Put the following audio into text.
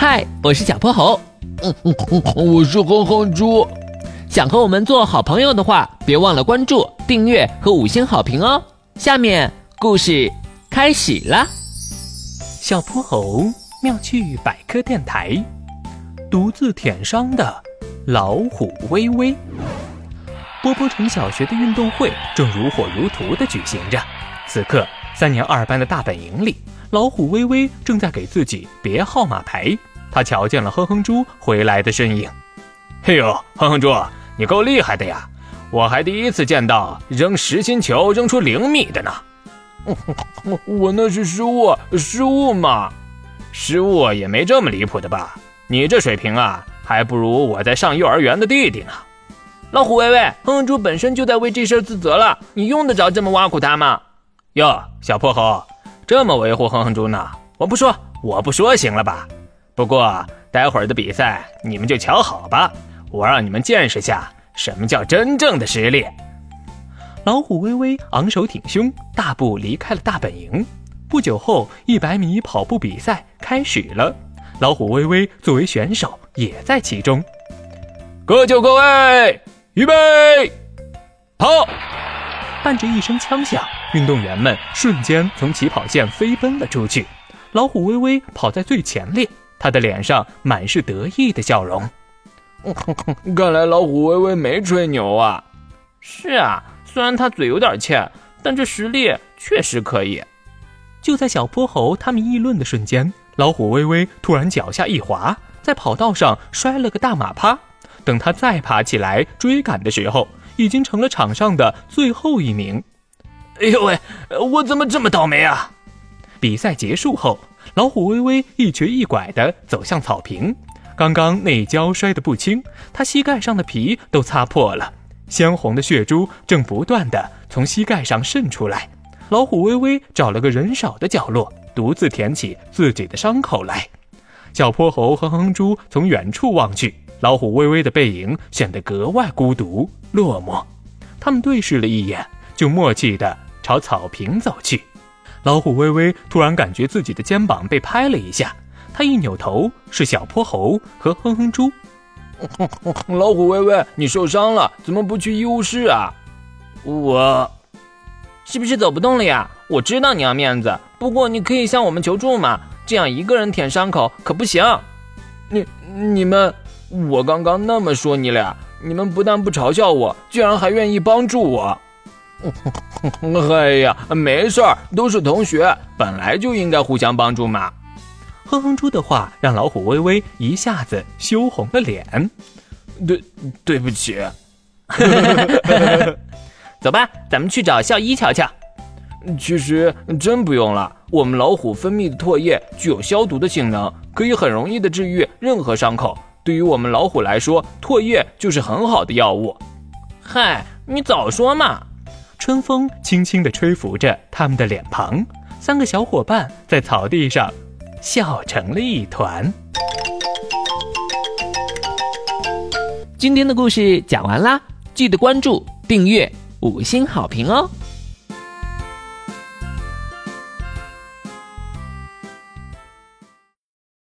嗨，我是小泼猴。嗯嗯嗯，我是哼哼猪。想和我们做好朋友的话，别忘了关注、订阅和五星好评哦。下面故事开始了。小泼猴妙趣百科电台，独自舔伤的老虎微微。波波城小学的运动会正如火如荼地举行着。此刻，三年二班的大本营里，老虎微微正在给自己别号码牌。他瞧见了哼哼猪回来的身影。嘿呦，哼哼猪，你够厉害的呀！我还第一次见到扔实心球扔出零米的呢。我那是失误，失误嘛，失误也没这么离谱的吧？你这水平啊，还不如我在上幼儿园的弟弟呢。老虎微微，哼哼猪本身就在为这事自责了，你用得着这么挖苦他吗？哟，小泼猴，这么维护哼哼猪呢？我不说，我不说，行了吧？不过待会儿的比赛你们就瞧好吧，我让你们见识下什么叫真正的实力。老虎微微昂首挺胸，大步离开了大本营。不久后，一百米跑步比赛开始了，老虎微微作为选手也在其中。各就各位。预备，跑！伴着一声枪响，运动员们瞬间从起跑线飞奔了出去。老虎微微跑在最前列，他的脸上满是得意的笑容。看来老虎微微没吹牛啊！是啊，虽然他嘴有点欠，但这实力确实可以。就在小泼猴他们议论的瞬间，老虎微微突然脚下一滑，在跑道上摔了个大马趴。等他再爬起来追赶的时候，已经成了场上的最后一名。哎呦喂，我怎么这么倒霉啊！比赛结束后，老虎微微一瘸一拐地走向草坪。刚刚那一跤摔得不轻，他膝盖上的皮都擦破了，鲜红的血珠正不断地从膝盖上渗出来。老虎微微找了个人少的角落，独自舔起自己的伤口来。小泼猴和哼哼猪从远处望去。老虎微微的背影显得格外孤独落寞，他们对视了一眼，就默契地朝草坪走去。老虎微微突然感觉自己的肩膀被拍了一下，他一扭头，是小泼猴和哼哼猪。老虎微微，你受伤了，怎么不去医务室啊？我，是不是走不动了呀？我知道你要面子，不过你可以向我们求助嘛，这样一个人舔伤口可不行。你你们。我刚刚那么说你俩，你们不但不嘲笑我，居然还愿意帮助我。哎呀，没事儿，都是同学，本来就应该互相帮助嘛。哼哼猪的话让老虎微微一下子羞红了脸。对，对不起。走吧，咱们去找校医瞧瞧。其实真不用了，我们老虎分泌的唾液具有消毒的性能，可以很容易的治愈任何伤口。对于我们老虎来说，唾液就是很好的药物。嗨，你早说嘛！春风轻轻地吹拂着他们的脸庞，三个小伙伴在草地上笑成了一团。今天的故事讲完啦，记得关注、订阅、五星好评哦！